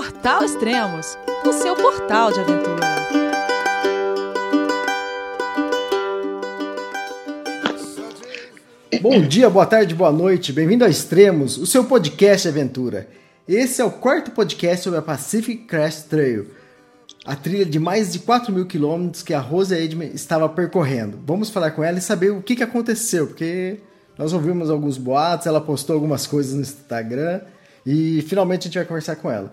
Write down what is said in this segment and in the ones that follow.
Portal Extremos, o seu portal de aventura. Bom dia, boa tarde, boa noite, bem-vindo a Extremos, o seu podcast de aventura. Esse é o quarto podcast sobre a Pacific Crest Trail, a trilha de mais de 4 mil quilômetros que a Rose Edman estava percorrendo. Vamos falar com ela e saber o que, que aconteceu, porque nós ouvimos alguns boatos, ela postou algumas coisas no Instagram e finalmente a gente vai conversar com ela.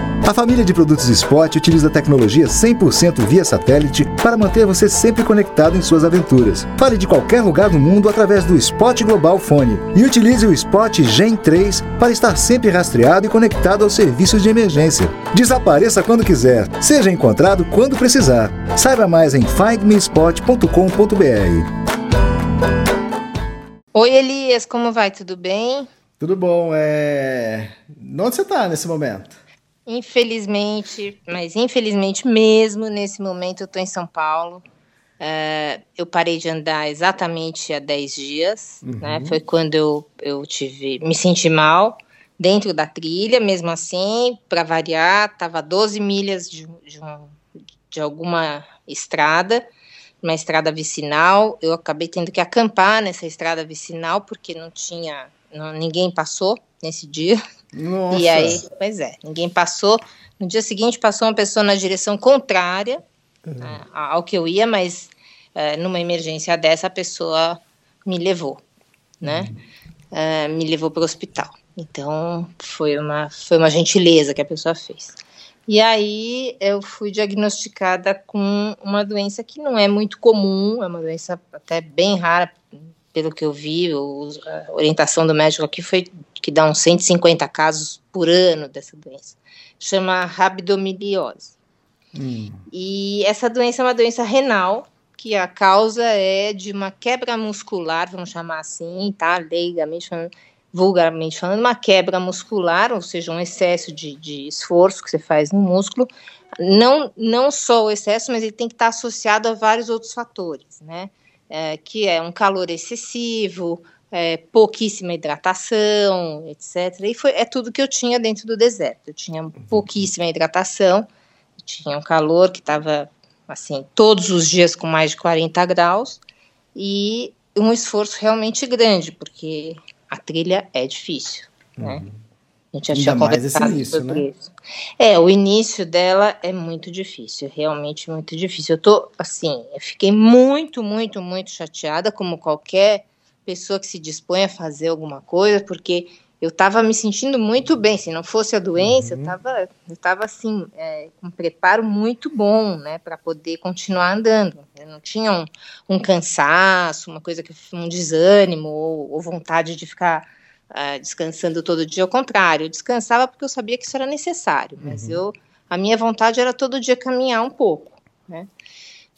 A família de produtos Spot utiliza tecnologia 100% via satélite para manter você sempre conectado em suas aventuras. Fale de qualquer lugar do mundo através do Spot Global Fone e utilize o Spot Gen 3 para estar sempre rastreado e conectado aos serviços de emergência. Desapareça quando quiser, seja encontrado quando precisar. Saiba mais em findmespot.com.br. Oi, Elias, como vai? Tudo bem? Tudo bom. É... Onde você está nesse momento? Infelizmente, mas infelizmente mesmo, nesse momento eu estou em São Paulo. Uh, eu parei de andar exatamente há 10 dias, uhum. né? Foi quando eu, eu tive, me senti mal dentro da trilha, mesmo assim, para variar, estava 12 milhas de, de, um, de alguma estrada uma estrada vicinal. Eu acabei tendo que acampar nessa estrada vicinal porque não tinha, não, ninguém passou nesse dia. Nossa. E aí, pois é, ninguém passou. No dia seguinte passou uma pessoa na direção contrária uhum. né, ao que eu ia, mas é, numa emergência dessa a pessoa me levou, né? Uhum. É, me levou para o hospital. Então foi uma foi uma gentileza que a pessoa fez. E aí eu fui diagnosticada com uma doença que não é muito comum, é uma doença até bem rara, pelo que eu vi, a orientação do médico aqui foi que dá uns 150 casos por ano dessa doença. Chama rabdomiliose. Hum. E essa doença é uma doença renal, que a causa é de uma quebra muscular, vamos chamar assim, tá? Leigamente falando, vulgarmente falando, uma quebra muscular, ou seja, um excesso de, de esforço que você faz no músculo, não, não só o excesso, mas ele tem que estar associado a vários outros fatores, né? É, que é um calor excessivo, é, pouquíssima hidratação, etc. E foi, é tudo que eu tinha dentro do deserto. Eu tinha pouquíssima hidratação, tinha um calor que estava, assim, todos os dias com mais de 40 graus, e um esforço realmente grande, porque a trilha é difícil, né? uhum. A gente já Ainda tinha início, né? isso. É, o início dela é muito difícil, realmente muito difícil. Eu tô, assim, eu fiquei muito, muito, muito chateada, como qualquer pessoa que se dispõe a fazer alguma coisa, porque eu estava me sentindo muito bem. Se não fosse a doença, uhum. eu estava eu tava, assim, é, com um preparo muito bom, né, para poder continuar andando. Eu não tinha um, um, cansaço, uma coisa que um desânimo ou, ou vontade de ficar uh, descansando todo dia. Ao contrário, eu descansava porque eu sabia que isso era necessário, mas uhum. eu a minha vontade era todo dia caminhar um pouco, né?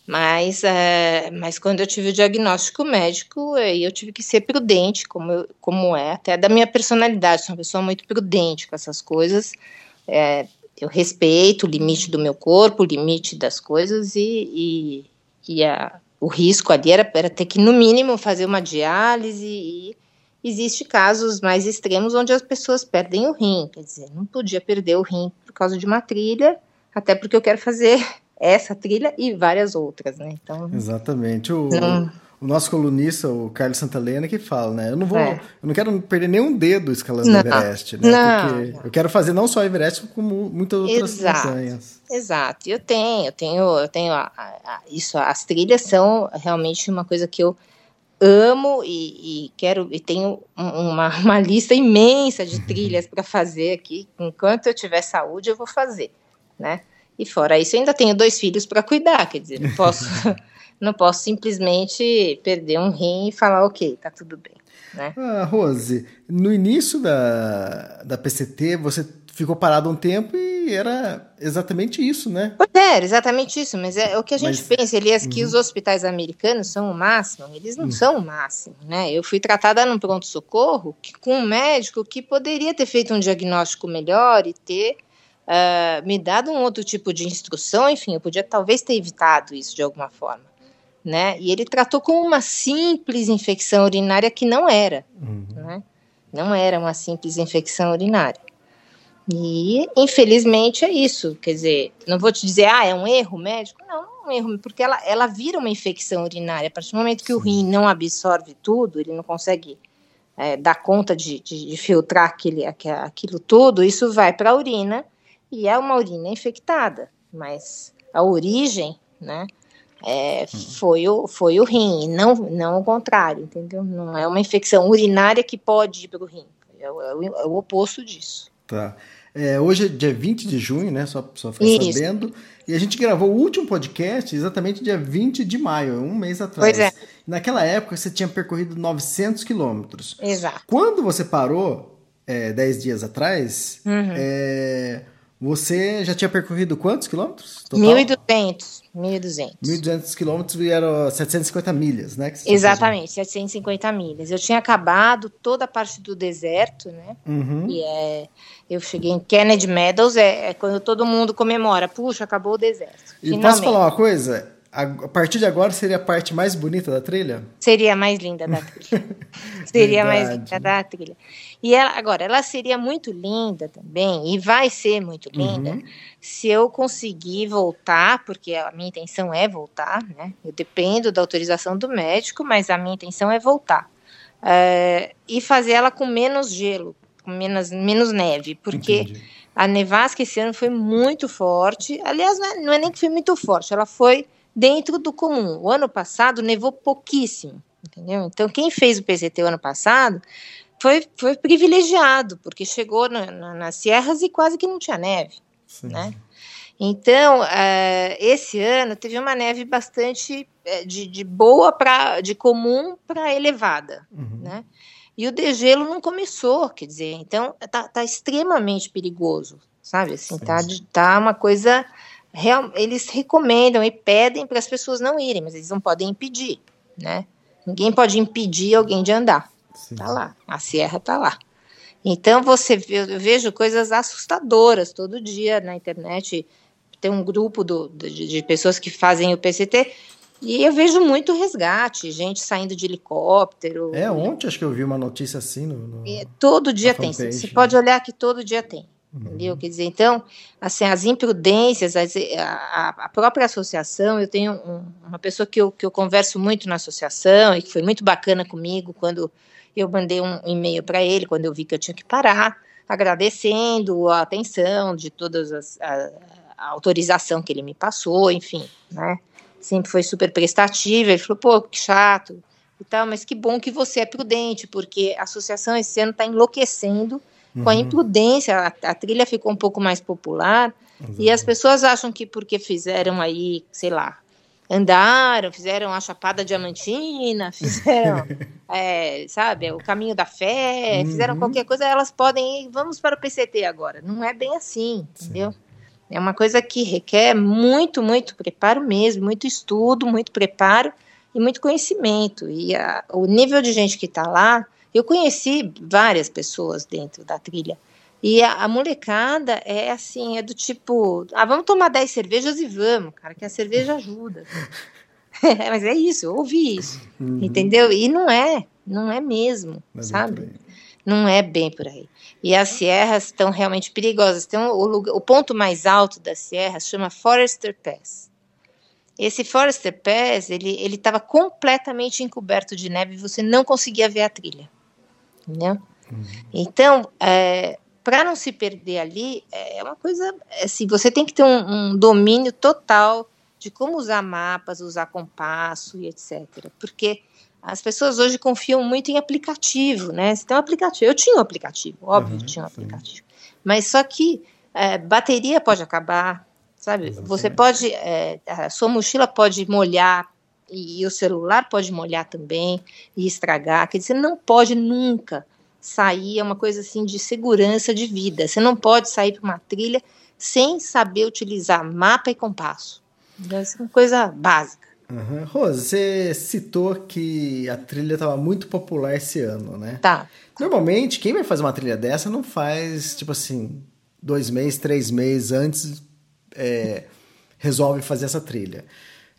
Mas, é, mas quando eu tive o diagnóstico médico, eu tive que ser prudente, como, eu, como é, até da minha personalidade. Sou uma pessoa muito prudente com essas coisas. É, eu respeito o limite do meu corpo, o limite das coisas, e, e, e a, o risco ali era, era ter que, no mínimo, fazer uma diálise. E existe casos mais extremos onde as pessoas perdem o rim. Quer dizer, não podia perder o rim por causa de uma trilha, até porque eu quero fazer essa trilha e várias outras, né? Então, Exatamente. O, não... o nosso colunista, o Carlos Santalena, que fala, né? Eu não vou, é. eu não quero perder nenhum dedo escalando não. Everest, né? Não, Porque não. eu quero fazer não só Everest, como muitas outras Exato. montanhas. Exato. Eu tenho, eu tenho, eu tenho a, a, isso. As trilhas são realmente uma coisa que eu amo e, e quero e tenho uma, uma lista imensa de trilhas para fazer aqui. Enquanto eu tiver saúde, eu vou fazer, né? E fora isso, ainda tenho dois filhos para cuidar, quer dizer, não posso, não posso simplesmente perder um rim e falar, ok, tá tudo bem. Né? Ah, Rose, no início da, da PCT, você ficou parado um tempo e era exatamente isso, né? Pois é, era exatamente isso, mas é o que a gente mas, pensa, Elias, uhum. que os hospitais americanos são o máximo, eles não uhum. são o máximo, né? Eu fui tratada num pronto-socorro com um médico que poderia ter feito um diagnóstico melhor e ter uh, me dado um outro tipo de instrução, enfim, eu podia talvez ter evitado isso de alguma forma. Né? E ele tratou como uma simples infecção urinária que não era. Uhum. Né? Não era uma simples infecção urinária. E, infelizmente, é isso. Quer dizer, não vou te dizer, ah, é um erro médico. Não, não é um erro, porque ela, ela vira uma infecção urinária. A partir do momento que Sim. o rim não absorve tudo, ele não consegue é, dar conta de, de, de filtrar aquele, aquilo tudo, isso vai para a urina e é uma urina infectada. Mas a origem, né, é, foi, o, foi o rim, não, não o contrário, entendeu? Não é uma infecção urinária que pode ir para o rim. É o, é o oposto disso. Tá. É, hoje é dia 20 de junho, né? Só, só ficar sabendo. E a gente gravou o último podcast exatamente dia 20 de maio, um mês atrás. Pois é. Naquela época você tinha percorrido 900 quilômetros. Exato. Quando você parou, é, 10 dias atrás, uhum. é, você já tinha percorrido quantos quilômetros? 1.200. 1.200. 1.200 quilômetros e eram 750 milhas, né? Exatamente, 750 milhas. Eu tinha acabado toda a parte do deserto, né? Uhum. E é, eu cheguei em Kennedy Meadows, é, é, quando todo mundo comemora. Puxa, acabou o deserto. E Finalmente. posso falar uma coisa? A, partir de agora seria a parte mais bonita da trilha? Seria a mais linda da trilha. seria a mais linda da trilha. E ela, agora, ela seria muito linda também, e vai ser muito linda, uhum. se eu conseguir voltar, porque a minha intenção é voltar, né? Eu dependo da autorização do médico, mas a minha intenção é voltar. É, e fazer ela com menos gelo, com menos, menos neve, porque Entendi. a nevasca esse ano foi muito forte. Aliás, não é, não é nem que foi muito forte, ela foi dentro do comum. O ano passado nevou pouquíssimo, entendeu? Então, quem fez o PCT o ano passado foi, foi privilegiado, porque chegou na, na, nas serras e quase que não tinha neve, Sim. né? Então, uh, esse ano teve uma neve bastante uh, de, de, boa para de comum para elevada, uhum. né? E o degelo não começou, quer dizer, então tá, tá extremamente perigoso, sabe? Assim, tá, tá uma coisa real, eles recomendam e pedem para as pessoas não irem, mas eles não podem impedir, né? Ninguém pode impedir alguém de andar. Sim. Tá lá, a Sierra tá lá. Então você vê, eu vejo coisas assustadoras todo dia na internet. Tem um grupo do, de, de pessoas que fazem o PCT e eu vejo muito resgate, gente saindo de helicóptero. É, ontem acho que eu vi uma notícia assim. No, no é, todo dia tem. Você né? pode olhar que todo dia tem. Entendeu? Quer dizer, então, assim, as imprudências, as, a, a, própria associação, eu tenho um, uma pessoa que eu, que eu converso muito na associação e que foi muito bacana comigo quando eu mandei um e-mail para ele quando eu vi que eu tinha que parar, agradecendo a atenção de todas as a, a autorização que ele me passou, enfim, né? Sempre foi super prestativa. Ele falou, pô, que chato e tal, mas que bom que você é prudente, porque a associação esse ano está enlouquecendo com a uhum. imprudência. A, a, trilha ficou um pouco mais popular e as pessoas acham que porque fizeram aí, sei lá, andaram, fizeram a Chapada Diamantina, fizeram, é, sabe, o Caminho da Fé, uhum. fizeram qualquer coisa, elas podem ir, vamos para o PCT agora. Não é bem assim, Sim. entendeu? É uma coisa que requer muito, muito preparo mesmo, muito estudo, muito preparo e muito conhecimento. E a, o nível de gente que está lá, eu conheci várias pessoas dentro da trilha, e a, a, molecada é assim, é do tipo, ah, vamos tomar 10 cervejas e vamos, cara, que a cerveja ajuda. Mas é isso, eu ouvi isso, uhum. entendeu? E não é, não é mesmo, é sabe? Não é bem por aí. E as serras estão realmente perigosas. Então, o, lugar, o ponto mais alto das serras chama Forester Pass. Esse Forester Pass, ele estava completamente encoberto de neve e você não conseguia ver a trilha. Entendeu? Uhum. Então, é, para não se perder ali, é uma coisa assim, você tem que ter um, um, domínio total de como usar mapas, usar compasso e etc. Porque as pessoas hoje confiam muito em aplicativo, né? Você tem um aplicativo. Eu tinha um aplicativo, óbvio, uhum, tinha um aplicativo. Mas só que é, bateria pode acabar, sabe? Exatamente. Você pode, é, a sua mochila pode molhar e, o celular pode molhar também e estragar. Quer dizer, você não pode nunca sair é uma coisa assim de segurança de vida. Você não pode sair para uma trilha sem saber utilizar mapa e compasso. Essa é uma coisa básica. Uhum. Rose, você citou que a trilha estava muito popular esse ano, né? Tá. Normalmente, quem vai fazer uma trilha dessa não faz, tipo assim, dois meses, três meses antes, é, resolve fazer essa trilha.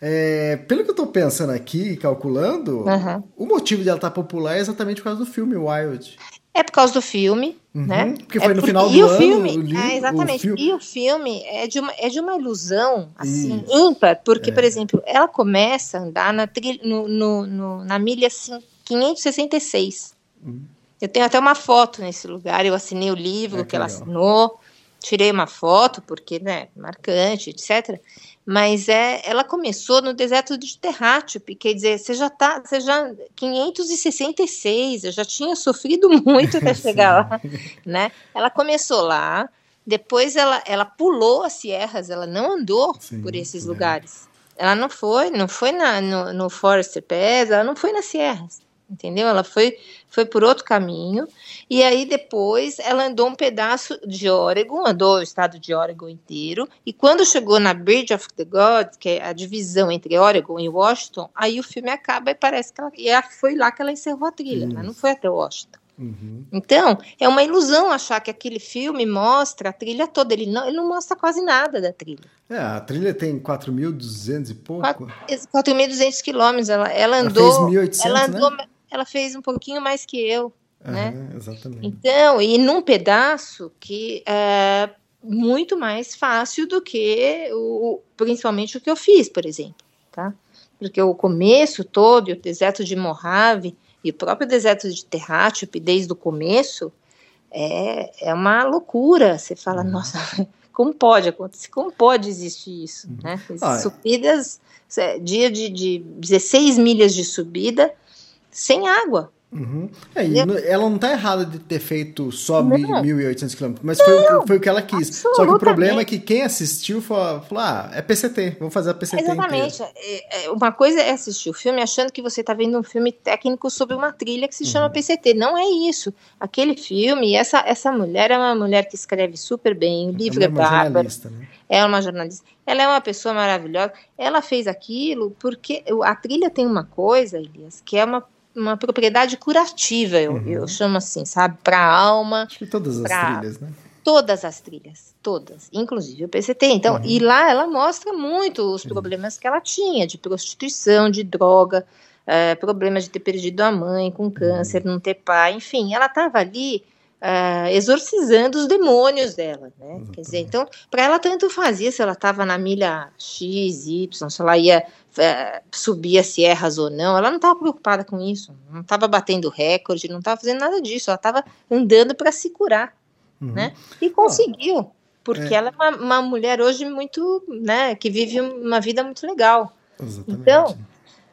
É, pelo que eu tô pensando aqui, calculando, Uhum. o motivo de ela estar popular é exatamente por causa do filme Wild. É por causa do filme, Uhum, né? porque foi É no por- final e do o ano, Filme, o li- é, exatamente. o filme- E o filme é de uma, é de uma ilusão, assim, Isso. É. ímpar, porque, por exemplo, ela começa a andar na, trilha, no, no- no- na milha assim, 566. Uhum. Eu tenho até uma foto nesse lugar, eu assinei o livro Ah, que, que ela legal. assinou, tirei uma foto, porque, né, marcante, etc. Mas é, ela começou no deserto de Terrátipe, quer dizer, você já tá, você já 566, eu já tinha sofrido muito até chegar lá, né? Ela começou lá, depois ela, ela pulou as sierras, ela não andou Sim, por esses é. lugares. Ela não foi, não foi na, no, no Forester Pass, ela não foi nas sierras, entendeu? Ela foi, foi por outro caminho, e aí depois ela andou um pedaço de Oregon, andou o estado de Oregon inteiro, e quando chegou na Bridge of the Gods, que é a divisão entre Oregon e Washington, aí o filme acaba e parece que ela, e foi lá que ela encerrou a trilha, mas não foi até Washington. Uhum. Então, é uma ilusão achar que aquele filme mostra a trilha toda. Ele não, ele não mostra quase nada da trilha. É, a trilha tem 4.200 e pouco. Quatro- 4.200 quilômetros. Ela, ela Ela andou. fez 1.800, ela andou, né? Ela fez um pouquinho mais que eu, né? Aham, exatamente. Então, e num pedaço que é muito mais fácil do que o, principalmente o que eu fiz, por exemplo, tá? Porque o começo todo, o deserto de Mojave e o próprio deserto de Terrátipe, desde o começo, é, é uma loucura. Você fala, Uhum. nossa, como pode acontecer? Como pode existir isso? Né? Ah. Subidas, é, dia de, de 16 milhas de subida, sem água. Uhum. É, ela não tá errada de ter feito só Não. 1.800 quilômetros, mas foi, o que- foi o que ela quis. Só que o problema é que quem assistiu falou, falou, ah, é PCT, vamos fazer a PCT Exatamente. inteira. É, é, Uma coisa é assistir o filme achando que você está vendo um filme técnico sobre uma trilha que se Uhum. chama PCT. Não é isso. Aquele filme, essa, essa mulher é uma mulher que escreve super bem, o livro é, Ela é uma bárbaro, jornalista, né? é uma jornalista. Ela é uma pessoa maravilhosa. Ela fez aquilo porque a trilha tem uma coisa, Elias, que é uma, uma propriedade curativa, eu, Uhum. eu chamo assim, sabe? Para a alma, Acho que todas as Pra- trilhas, né? todas as trilhas, todas, inclusive o PCT. Então, Uhum. e lá ela mostra muito os problemas que ela tinha de prostituição, de droga, eh, problemas de ter perdido a mãe com câncer, não ter pai, enfim, ela estava ali ah, exorcizando os demônios dela, né? Quer dizer, então, para ela tanto fazia se ela estava na milha X, Y, se ela ia eh, subir as sierras ou não, ela não estava preocupada com isso, não estava batendo recorde, não estava fazendo nada disso, ela estava andando para se curar Uhum. né? E conseguiu, porque É. ela é uma, uma mulher hoje muito, né, que vive uma vida muito legal. Exatamente. Então,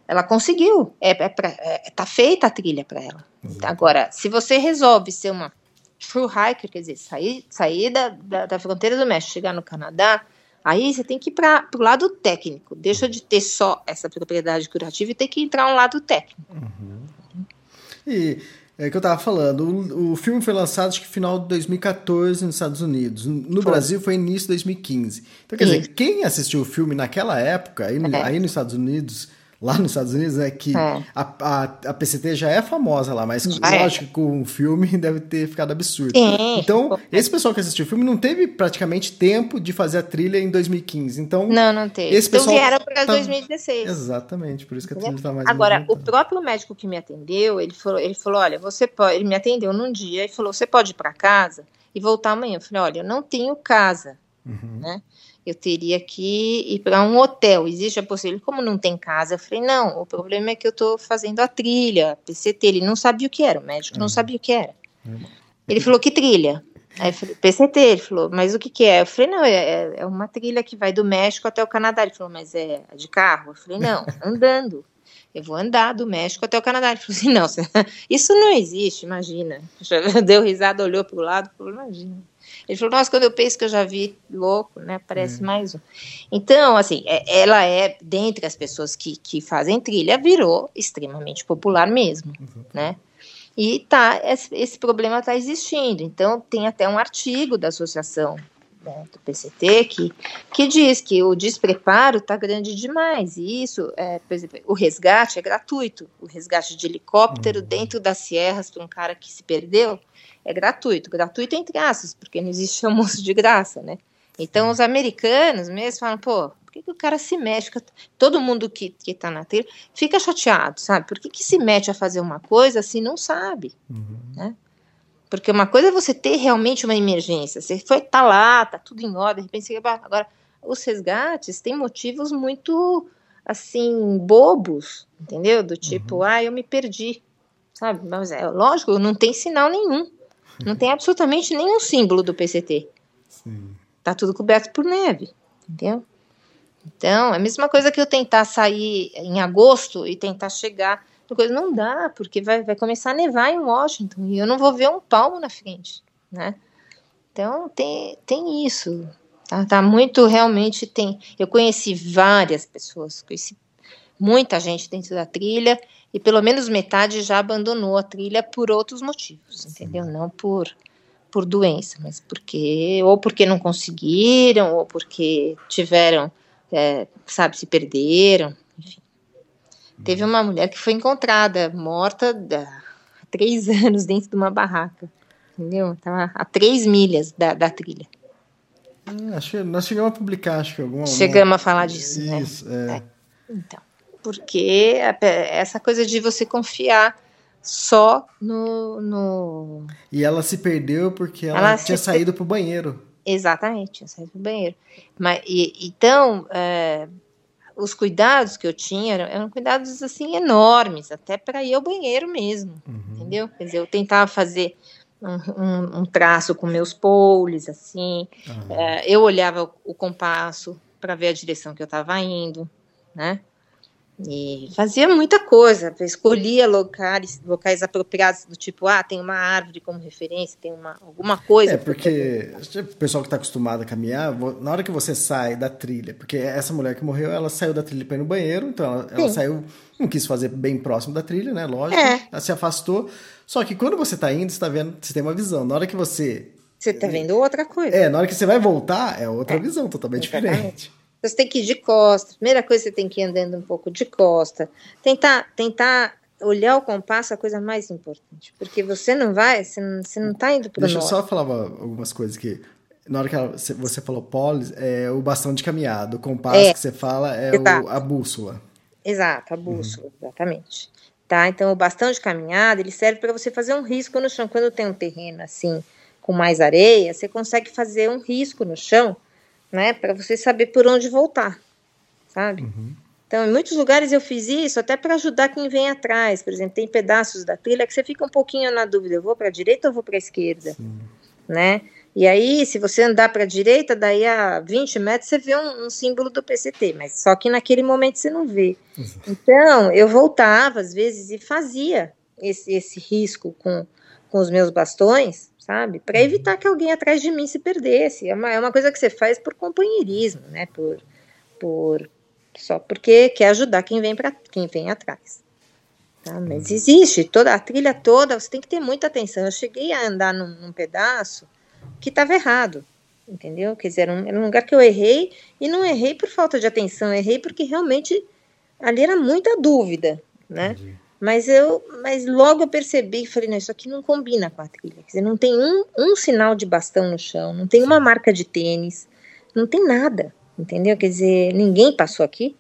Ela conseguiu, é, é, pra, é tá feita a trilha para ela. Agora, se você resolve ser uma true hiker, quer dizer, sair, sair da, da, da fronteira do México, chegar no Canadá, aí você tem que ir para o lado técnico. Deixa de ter só essa propriedade curativa e tem que entrar um lado técnico. E é que eu tava falando, o, o filme foi lançado acho que final de 2014 nos Estados Unidos. No Foi. Brasil foi início de 2015. Então, quer Isso. dizer, quem assistiu o filme naquela época, aí, É. aí nos Estados Unidos, lá nos Estados Unidos, é que É. a, a, a PCT já é famosa lá, mas Já é. lógico que com o filme deve ter ficado absurdo. Sim. Então, esse pessoal que assistiu o filme não teve praticamente tempo de fazer a trilha em 2015. Então, Não, não teve. Esse então pessoal vieram para tá- 2016. exatamente, por isso que a trilha Entendeu? tá mais Agora, o próprio médico que me atendeu, ele falou, ele falou, olha, você pode, ele me atendeu num dia e falou, você pode ir para casa e voltar amanhã. Eu falei, olha, eu não tenho casa, Uhum. né? Eu teria que ir para um hotel. Existe a possibilidade? Como não tem casa? Eu falei, não. O problema é que eu estou fazendo a trilha, PCT. Ele não sabia o que era. O médico não sabia o que era. Ele falou que trilha. Aí eu falei, PCT. Ele falou, mas o que que é? Eu falei, não, é, é uma trilha que vai do México até o Canadá. Ele falou, mas é de carro? Eu falei, não, andando. Eu vou andar do México até o Canadá. Ele falou assim, não, isso não existe, imagina. Deu risada, olhou para o lado, falou, imagina. Ele falou, nossa, quando eu penso que eu já vi louco, né? Parece mais um. Então, assim, é- ela é, dentre as pessoas que, que fazem trilha, virou extremamente popular mesmo, né? E tá, esse, problema está existindo. Então, tem até um artigo da Associação né, do PCT que, que diz que o despreparo está grande demais. E isso, é, por exemplo, o resgate é gratuito. O resgate de helicóptero uhum. dentro das serras para um cara que se perdeu é gratuito. Gratuito entre aspas, porque não existe almoço de graça, né? Então os americanos mesmo falam, pô, por que, que o cara se mexe? Todo mundo que, que tá na trilha fica chateado, sabe? Por que, que se mete a fazer uma coisa se não sabe, uhum. né? Porque uma coisa é você ter realmente uma emergência. Você foi, tá lá, tá tudo em ordem, de repente você agora os resgates têm motivos muito assim bobos, entendeu? Do tipo, uhum. ah, eu me perdi, sabe? Mas é lógico, não tem sinal nenhum, não tem absolutamente nenhum símbolo do PCT. Sim. Tá tudo coberto por neve, entendeu? Então, é a mesma coisa que eu tentar sair em agosto e tentar chegar coisa não dá, porque vai, vai começar a nevar em Washington e eu não vou ver um palmo na frente, né? Então tem, tem isso. Tá, tá muito realmente tem. Eu conheci várias pessoas, conheci muita gente dentro da trilha e pelo menos metade já abandonou a trilha por outros motivos, entendeu? Não por por doença, mas porque ou porque não conseguiram ou porque tiveram, é, sabe, se perderam, Teve uma mulher que foi encontrada morta há três anos dentro de uma barraca. Entendeu? Tava a três milhas da, da trilha. É, acho que nós chegamos a publicar, acho que alguma. Chegamos a falar disso, né? Isso, né? é. é. Então, porque essa coisa de você confiar só no, no... E ela se perdeu porque ela, ela tinha saído para o banheiro. Exatamente, tinha saído para o banheiro. Mas, e, então, é, os cuidados que eu tinha eram, cuidados assim enormes, até para ir ao banheiro mesmo, uhum. entendeu? Quer dizer, eu tentava fazer um, um, um traço com meus poles, assim, uhum. é, eu olhava o, o compasso para ver a direção que eu estava indo, né? E fazia muita coisa, escolhia locais, locais apropriados do tipo, ah, tem uma árvore como referência, tem uma, alguma coisa. É, porque o pessoal que está acostumado a caminhar, na hora que você sai da trilha, porque essa mulher que morreu, ela saiu da trilha para ir no banheiro, então ela, ela, saiu, não quis fazer bem próximo da trilha, né, lógico, é. ela se afastou, só que quando você está indo, você está vendo, você tem uma visão, na hora que você... Você está vendo outra coisa. É, na hora que você vai voltar, é outra é. visão totalmente Exatamente. diferente. Você tem que ir de costa. Primeira coisa, você tem que ir andando um pouco de costa. Tentar, tentar olhar o compasso é a coisa mais importante. Porque você não vai, você não, você não tá indo para o Deixa eu só falar algumas coisas que. Na hora que ela, você falou polis, é o bastão de caminhada. O compasso é, que você fala é o, a bússola. Exato, a bússola, uhum. exatamente. Tá? Então, o bastão de caminhada, ele serve para você fazer um risco no chão. Quando tem um terreno assim, com mais areia, você consegue fazer um risco no chão né? Para você saber por onde voltar, sabe? Uhum. Então, em muitos lugares eu fiz isso até para ajudar quem vem atrás. Por exemplo, tem pedaços da trilha que você fica um pouquinho na dúvida: eu vou para a direita ou vou para a esquerda? Sim. Né? E aí, se você andar para a direita, daí a 20 metros você vê um, um, símbolo do PCT, mas só que naquele momento você não vê. Então, eu voltava às vezes e fazia esse, esse risco com, com os meus bastões, sabe? Para uhum. evitar que alguém atrás de mim se perdesse. É uma, é uma coisa que você faz por companheirismo, né? Por, por só porque quer ajudar quem vem para quem vem atrás. Tá? Mas uhum. existe toda a trilha toda. Você tem que ter muita atenção. Eu cheguei a andar num, num pedaço que estava errado, entendeu? Quer dizer, era um, era um lugar que eu errei e não errei por falta de atenção. Errei porque realmente ali era muita dúvida, né? Entendi. Mas eu, mas logo eu percebi e falei, não, isso aqui não combina com a trilha. Quer dizer, não tem um, um sinal de bastão no chão, não tem uma marca de tênis, não tem nada, entendeu? Quer dizer, ninguém passou aqui,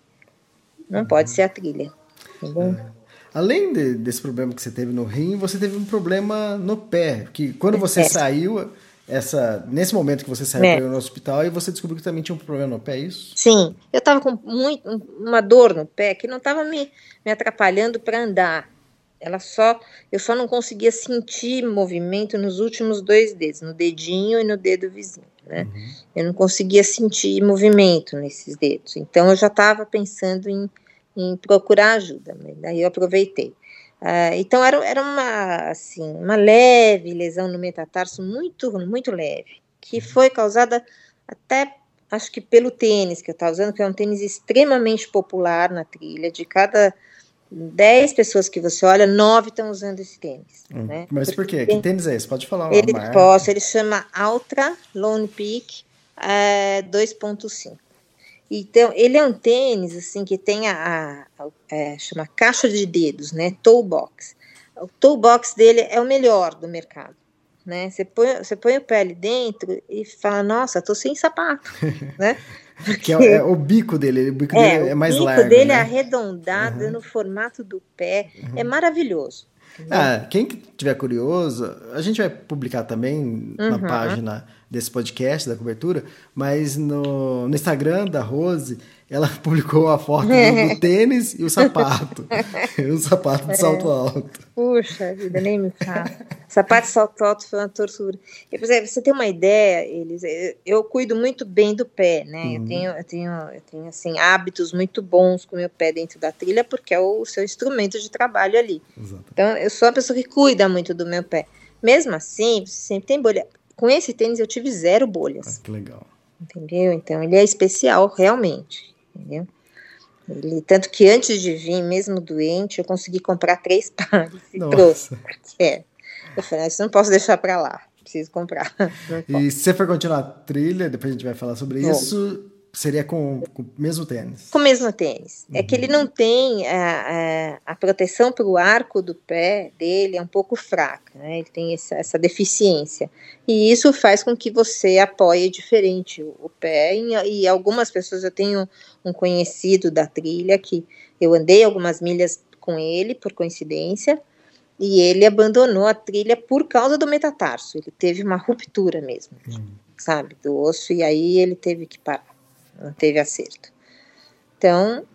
não pode ser a trilha, entendeu? É. Além de, desse problema que você teve no rim, você teve um problema no pé, que quando você é. saiu, essa nesse momento que você saiu é. no hospital e você descobriu que também tinha um problema no pé, é isso? Sim, eu estava com muito, uma dor no pé que não estava me, me atrapalhando para andar. Ela só, eu só não conseguia sentir movimento nos últimos dois dedos, no dedinho e no dedo vizinho, né? Uhum. Eu não conseguia sentir movimento nesses dedos. Então eu já estava pensando em, em procurar ajuda. Né? Daí eu aproveitei. Uh, então era, era uma assim uma leve lesão no metatarso muito muito leve que uhum. foi causada até acho que pelo tênis que eu estava usando que é um tênis extremamente popular na trilha de cada 10 pessoas que você olha, 9 estão usando esse tênis. Hum, né? Mas por quê? Que tênis é esse? Pode falar Ele posso, ele chama Ultra Lone Peak é 2.5. Então, ele é um tênis, assim, que tem a, a, a é, chama caixa de dedos, né, toe box. O toe box dele é o melhor do mercado, né, você põe, você põe o pé ali dentro e fala, nossa, tô sem sapato, né. Porque... Que é, é, o bico dele, o bico é, dele é mais largo. O bico dele né? é arredondado uhum. no formato do pé, uhum. é maravilhoso. Ah, quem tiver curioso, a gente vai publicar também uhum. na página desse podcast, da cobertura, mas no, no Instagram da Rose, ela publicou a foto do, do tênis e o sapato. o sapato de salto é. alto. Puxa vida, nem me fala. sapato de salto alto foi uma tortura. E, por exemplo, você tem uma ideia, eles, eu, cuido muito bem do pé, né? Uhum. Eu, tenho, eu, tenho, eu tenho, assim, hábitos muito bons com o meu pé dentro da trilha, porque é o seu instrumento de trabalho ali. Exato. Então, eu sou uma pessoa que cuida muito do meu pé. Mesmo assim, sempre tem bolha. Com esse tênis eu tive zero bolhas. Ah, que legal. Entendeu? Então ele é especial, realmente. Entendeu? Ele, tanto que antes de vir, mesmo doente, eu consegui comprar três pares e Nossa. trouxe. É. Eu falei, ah, isso não posso deixar para lá, preciso comprar. E se você for continuar a trilha, depois a gente vai falar sobre Bom. isso, Seria com, com o mesmo tênis? Com o mesmo tênis. Uhum. É que ele uhum. não tem a, a, a proteção para o arco do pé dele é um pouco fraca, né? Ele tem essa, essa, deficiência. E isso faz com que você apoie diferente o, o pé. E, e, algumas pessoas, eu tenho um conhecido da trilha que eu andei algumas milhas com ele, por coincidência, e ele abandonou a trilha por causa do metatarso. Ele teve uma ruptura mesmo, uhum. sabe, do osso, e aí ele teve que parar não teve acerto. Então,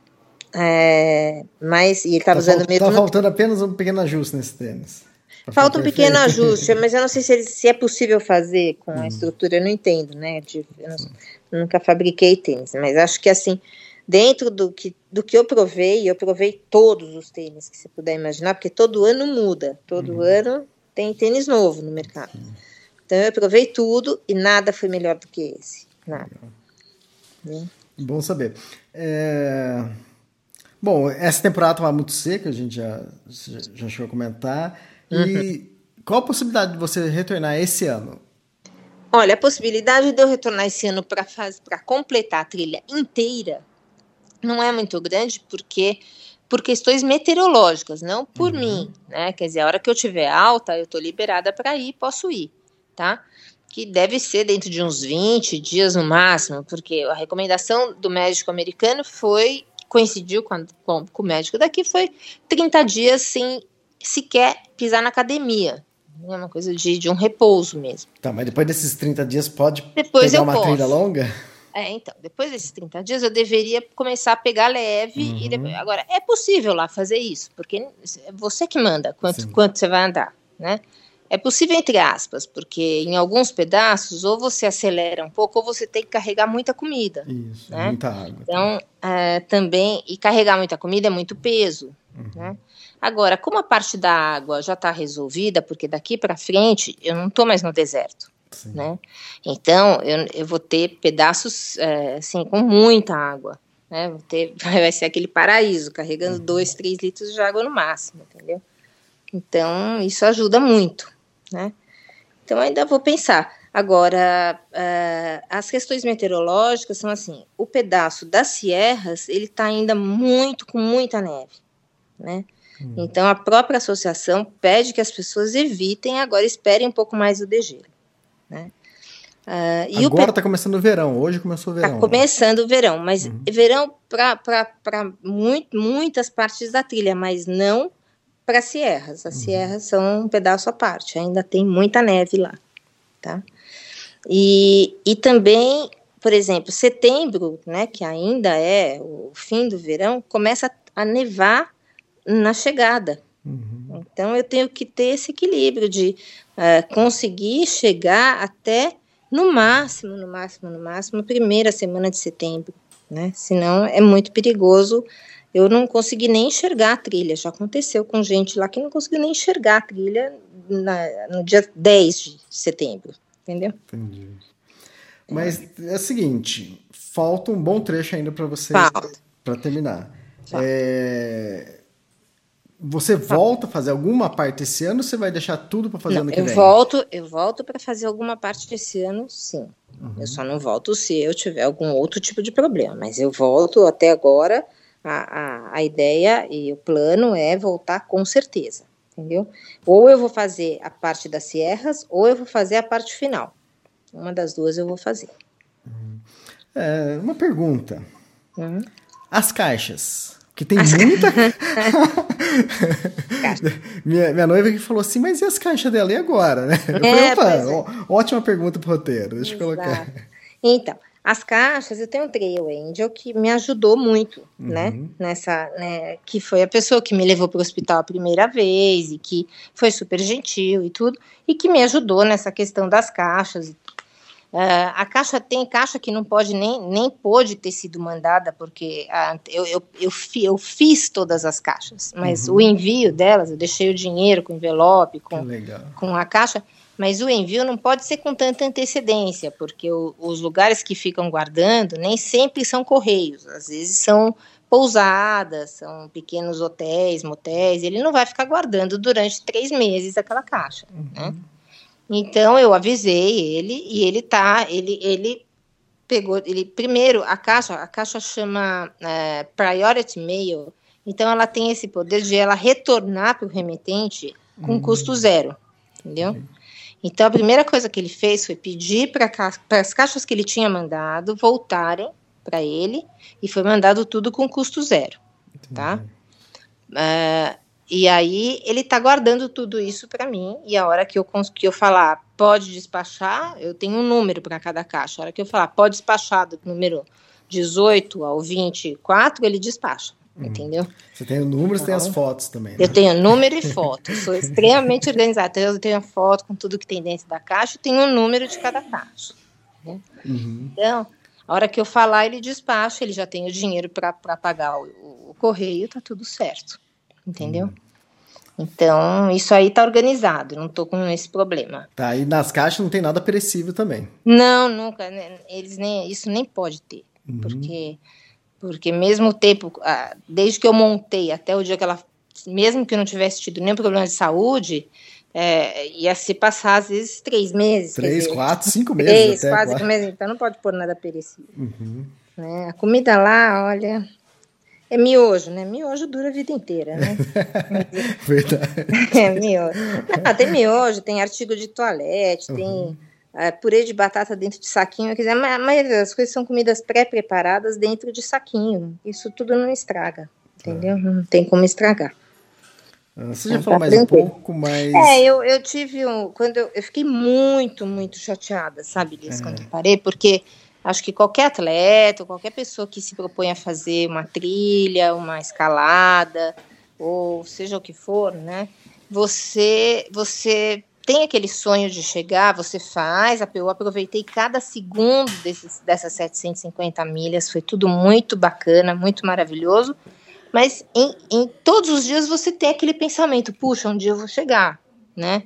é, mas e ele estava tá usando mesmo. Está faltando apenas um pequeno ajuste nesse tênis. Falta um pequeno ajuste, mas eu não sei se, ele, se é possível fazer com hum. a estrutura, eu não entendo, né? De, eu não, nunca fabriquei tênis, mas acho que assim, dentro do que, do que eu provei, eu provei todos os tênis que você puder imaginar, porque todo ano muda, todo hum. ano tem tênis novo no mercado. Hum. Então eu provei tudo e nada foi melhor do que esse. Nada. Né? Bom saber. É... Bom, essa temporada estava muito seca, a gente já, já chegou a comentar. Uhum. E qual a possibilidade de você retornar esse ano? Olha, a possibilidade de eu retornar esse ano para completar a trilha inteira não é muito grande, porque por questões meteorológicas, não por uhum. mim, né? Quer dizer, a hora que eu tiver alta, eu estou liberada para ir, posso ir, tá? Que deve ser dentro de uns 20 dias no máximo, porque a recomendação do médico americano foi, coincidiu com, a, com, com o médico daqui, foi 30 dias sem sequer pisar na academia. É uma coisa de, de um repouso mesmo. Tá, mas depois desses 30 dias pode depois pegar uma posso. trilha longa? É, então, depois desses 30 dias eu deveria começar a pegar leve uhum. e depois, agora é possível lá fazer isso, porque é você que manda quanto, quanto você vai andar, né? É possível entre aspas, porque em alguns pedaços ou você acelera um pouco ou você tem que carregar muita comida. Isso, né? muita água. Então, é, também, e carregar muita comida é muito peso, uhum. né? Agora, como a parte da água já está resolvida, porque daqui para frente eu não estou mais no deserto, Sim. né? Então, eu, eu vou ter pedaços, é, assim, com muita água, né? Vou ter, vai ser aquele paraíso, carregando 2, uhum. 3 litros de água no máximo, entendeu? Então, isso ajuda muito né? Então ainda vou pensar. Agora, uh, as questões meteorológicas são assim: o pedaço das sierras ele está ainda muito com muita neve, né? Hum. Então a própria associação pede que as pessoas evitem agora esperem um pouco mais o degelo, né? Uh, Agora está começando o verão, hoje começou o verão. Está começando o verão, mas uhum. verão para muitas partes da trilha, mas não para as sierras. As uhum. sierras são um pedaço à parte, ainda tem muita neve lá, tá? E, e também, por exemplo, setembro, né, que ainda é o fim do verão, começa a nevar na chegada. Uhum. Então eu tenho que ter esse equilíbrio de uh, conseguir chegar até no máximo, no máximo, no máximo, primeira semana de setembro, né? Senão é muito perigoso eu não consegui nem enxergar a trilha. Já aconteceu com gente lá que não conseguiu nem enxergar a trilha na, no dia 10 de setembro. Entendeu? Entendi. Mas é o seguinte: falta um bom trecho ainda para você para terminar. É, você volta a fazer alguma parte esse ano ou você vai deixar tudo para fazer não, ano que eu vem? Volto, eu volto para fazer alguma parte desse ano, sim. Uhum. Eu só não volto se eu tiver algum outro tipo de problema, mas eu volto até agora. A, a, a ideia e o plano é voltar com certeza, entendeu? Ou eu vou fazer a parte das sierras, ou eu vou fazer a parte final. Uma das duas eu vou fazer. É, uma pergunta. Uhum. As caixas. Que tem muita. minha, minha noiva que falou assim, mas e as caixas dela? E agora? Né? Eu É, falei, opa, ó- ótima pergunta pro roteiro. Deixa eu colocar. Exato. Então, as caixas, eu tenho um Trail Angel que me ajudou muito, né? Nessa, né? Que foi a pessoa que me levou para o hospital a primeira vez e que foi super gentil e tudo, e que me ajudou nessa questão das caixas. Ah, a caixa tem caixa que não pode nem, nem pôde ter sido mandada, porque ah, eu, eu, eu, fi- eu fiz todas as caixas, mas o envio delas, eu deixei o dinheiro com envelope, com, com a caixa, mas o envio não pode ser com tanta antecedência, porque o- os lugares que ficam guardando nem sempre são correios, às vezes são pousadas, são pequenos hotéis, motéis, ele não vai ficar guardando durante três meses aquela caixa, né? Então eu avisei ele e ele tá, ele, ele pegou, ele primeiro a caixa, a caixa chama é, Priority Mail, então ela tem esse poder de ela retornar para o remetente com custo zero, entendeu? Então a primeira coisa que ele fez foi pedir para as caixas que ele tinha mandado voltarem para ele e foi mandado tudo com custo zero, tá? Ah, e aí ele tá guardando tudo isso para mim e a hora que eu que eu falar pode despachar, eu tenho um número para cada caixa. A hora que eu falar pode despachar do número 18 ao 24, ele despacha, entendeu? Você tem o número, você tem as fotos também. né? Eu tenho número e foto, sou extremamente organizada. Então, Eu tenho a foto com tudo que tem dentro da caixa e tenho o número de cada caixa. né? Então, a hora que eu falar, ele despacha, ele já tem o dinheiro para pagar o, o correio, tá tudo certo. Entendeu? Então, isso aí tá organizado, não tô com esse problema. Tá, e nas caixas não tem nada perecível também. Não, nunca, né, eles nem, isso nem pode ter, porque porque mesmo o tempo, desde que eu montei até o dia que ela, mesmo que eu não tivesse tido nenhum problema de saúde, é, ia se passar às vezes três meses. Três, dizer, quatro, cinco meses Três, até. quase quatro. cinco meses, então não pode pôr nada perecível. Né? A comida lá, olha, é miojo, né? Miojo dura a vida inteira, né? Verdade. É miojo. Ah, tem miojo, tem artigo de toalete, tem ah, purê de batata dentro de saquinho. Quer dizer, a maioria das coisas são comidas pré-preparadas dentro de saquinho. Isso tudo não estraga, entendeu? Não tem como estragar. Ah, Você já Tá falou mais um pouco, mas. É, eu, eu tive um. Quando eu, eu fiquei muito, muito chateada, sabe, Liz, quando eu parei, porque acho que qualquer atleta, qualquer pessoa que se propõe a fazer uma trilha, uma escalada, ou seja o que for, né? Você, você tem aquele sonho de chegar, você faz. Eu aproveitei cada segundo desses, dessas 750 milhas, foi tudo muito bacana, muito maravilhoso. Mas em, em todos os dias você tem aquele pensamento, puxa, um dia eu vou chegar, né?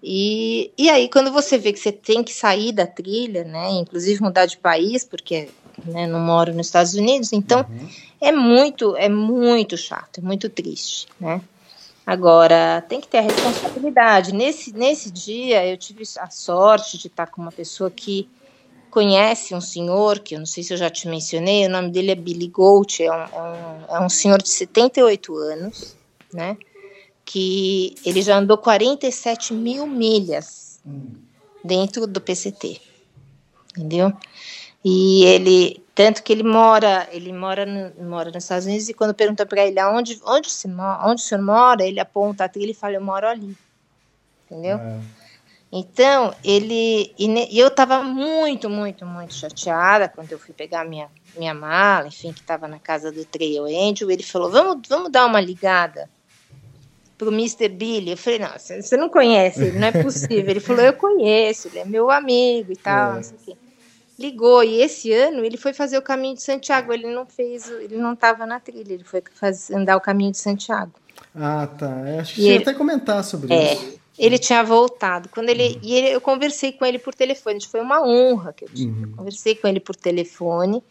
E, e aí, quando você vê que você tem que sair da trilha, né? Inclusive mudar de país, porque né, não moro nos Estados Unidos, então é muito, é muito chato, é muito triste, né? Agora, tem que ter a responsabilidade. Nesse, nesse dia, eu tive a sorte de estar com uma pessoa que conhece um senhor, que eu não sei se eu já te mencionei, o nome dele é Billy Gold, é um, é um, é um senhor de 78 anos, né? Que ele já andou 47 mil milhas dentro do PCT, entendeu? E ele, tanto que ele mora, ele mora, no, mora nos Estados Unidos e quando pergunta para ele aonde, onde, se, onde o senhor mora, ele aponta a trilha e fala, eu moro ali, entendeu? Então, ele. E, eu estava muito, muito, muito chateada quando eu fui pegar minha, minha mala, enfim, que estava na casa do Trail Angel. Ele falou: vamos, vamos dar uma ligada pro Mr. Billy. Eu falei: não, você não conhece não é possível. Ele falou: eu conheço, ele é meu amigo e tal, não sei o quê. Ligou, e esse ano ele foi fazer o caminho de Santiago. Ele não fez, ele não estava na trilha, ele foi faz, andar o caminho de Santiago. Ah, tá. Eu acho que E você ia ele- até comentar sobre É, isso. ele tinha voltado. Quando ele e ele, eu conversei com ele por telefone. Foi uma honra que eu tive. Eu conversei com ele por telefone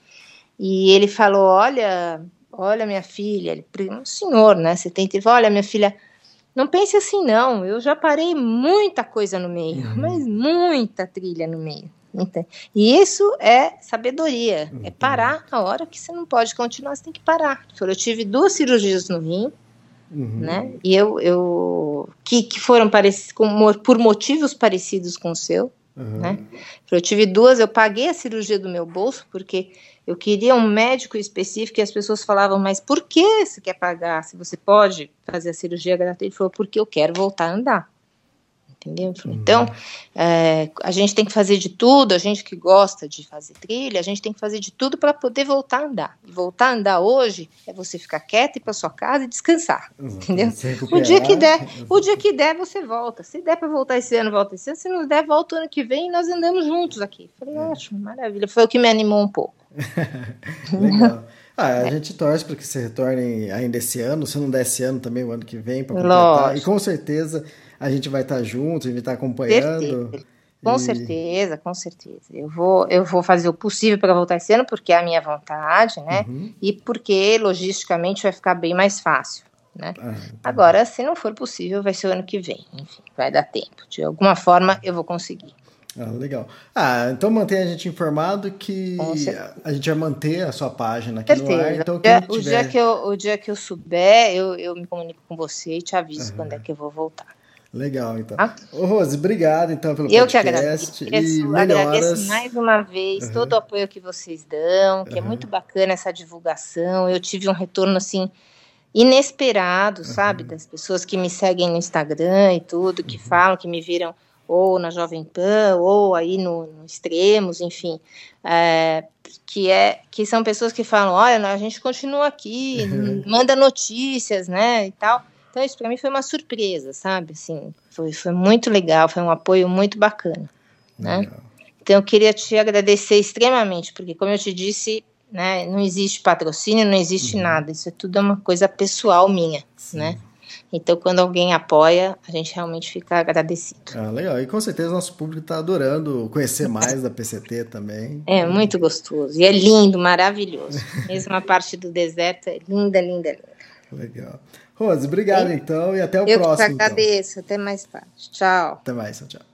e ele falou: Olha, olha minha filha, ele, um senhor, né? 70, ele falou, olha minha filha, não pense assim não. Eu já parei muita coisa no meio, mas muita trilha no meio, Então, e isso é sabedoria, é uhum. parar a hora que você não pode continuar, você tem que parar. Eu tive duas cirurgias no rim, uhum. né? E eu, eu que, que foram parecidos, por motivos parecidos com o seu, uhum. né? Eu tive duas, eu paguei a cirurgia do meu bolso porque eu queria um médico específico e as pessoas falavam, mas por que você quer pagar? Se você pode fazer a cirurgia gratuita, ele falou, porque eu quero voltar a andar entendeu? Uhum. Então, é, a gente tem que fazer de tudo, a gente que gosta de fazer trilha, a gente tem que fazer de tudo para poder voltar a andar. E voltar a andar hoje é você ficar quieto, ir para sua casa e descansar, entendeu? O dia que der, o dia que der, você volta. Se der para voltar esse ano, volta esse ano. Se não der, volta o ano que vem e nós andamos juntos aqui. Falei, é. ótimo, maravilha. Foi o que me animou um pouco. Legal. Ah, a é. gente torce para que você retorne ainda esse ano, se não der esse ano também o ano que vem para completar. Lógico. E com certeza a gente vai estar junto, a gente vai estar acompanhando. Certeza. Com e... certeza, com certeza. Eu vou, eu vou fazer o possível para voltar esse ano, porque é a minha vontade, né? Uhum. E porque logisticamente vai ficar bem mais fácil. Né? Ah, tá Agora, se não for possível, vai ser o ano que vem. Enfim, vai dar tempo. De alguma forma, eu vou conseguir. Ah, legal. Ah, então mantenha a gente informado que a gente vai manter a sua página aqui Certeza. no ar. Então, o, dia, tiver... o, dia que eu, o dia que eu souber, eu, eu me comunico com você e te aviso uhum. quando é que eu vou voltar. Legal, então. Ah? Ô, Rose, obrigado então pelo Eu podcast. Eu que agradeço. E agradeço mais uma vez uhum. todo o apoio que vocês dão, que uhum. é muito bacana essa divulgação. Eu tive um retorno assim inesperado, uhum. sabe, das pessoas que me seguem no Instagram e tudo, que uhum. falam, que me viram ou na Jovem Pan, ou aí no, no Extremos, enfim, é, que, é, que são pessoas que falam, olha, a gente continua aqui, manda notícias, né, e tal. Então isso para mim foi uma surpresa, sabe? Assim, foi, foi muito legal, foi um apoio muito bacana, né? Então eu queria te agradecer extremamente, porque como eu te disse, né, não existe patrocínio, não existe uhum. nada, isso é tudo uma coisa pessoal minha, Sim. né? Então, quando alguém apoia, a gente realmente fica agradecido. Ah, legal. E com certeza nosso público está adorando conhecer mais da PCT também. É muito gostoso. E é lindo, maravilhoso. Mesmo a parte do deserto é linda, linda, linda. Legal. Rose, obrigado então e até o eu próximo. Eu que então. agradeço. Então. Até mais tarde. Tchau. Até mais. Tchau.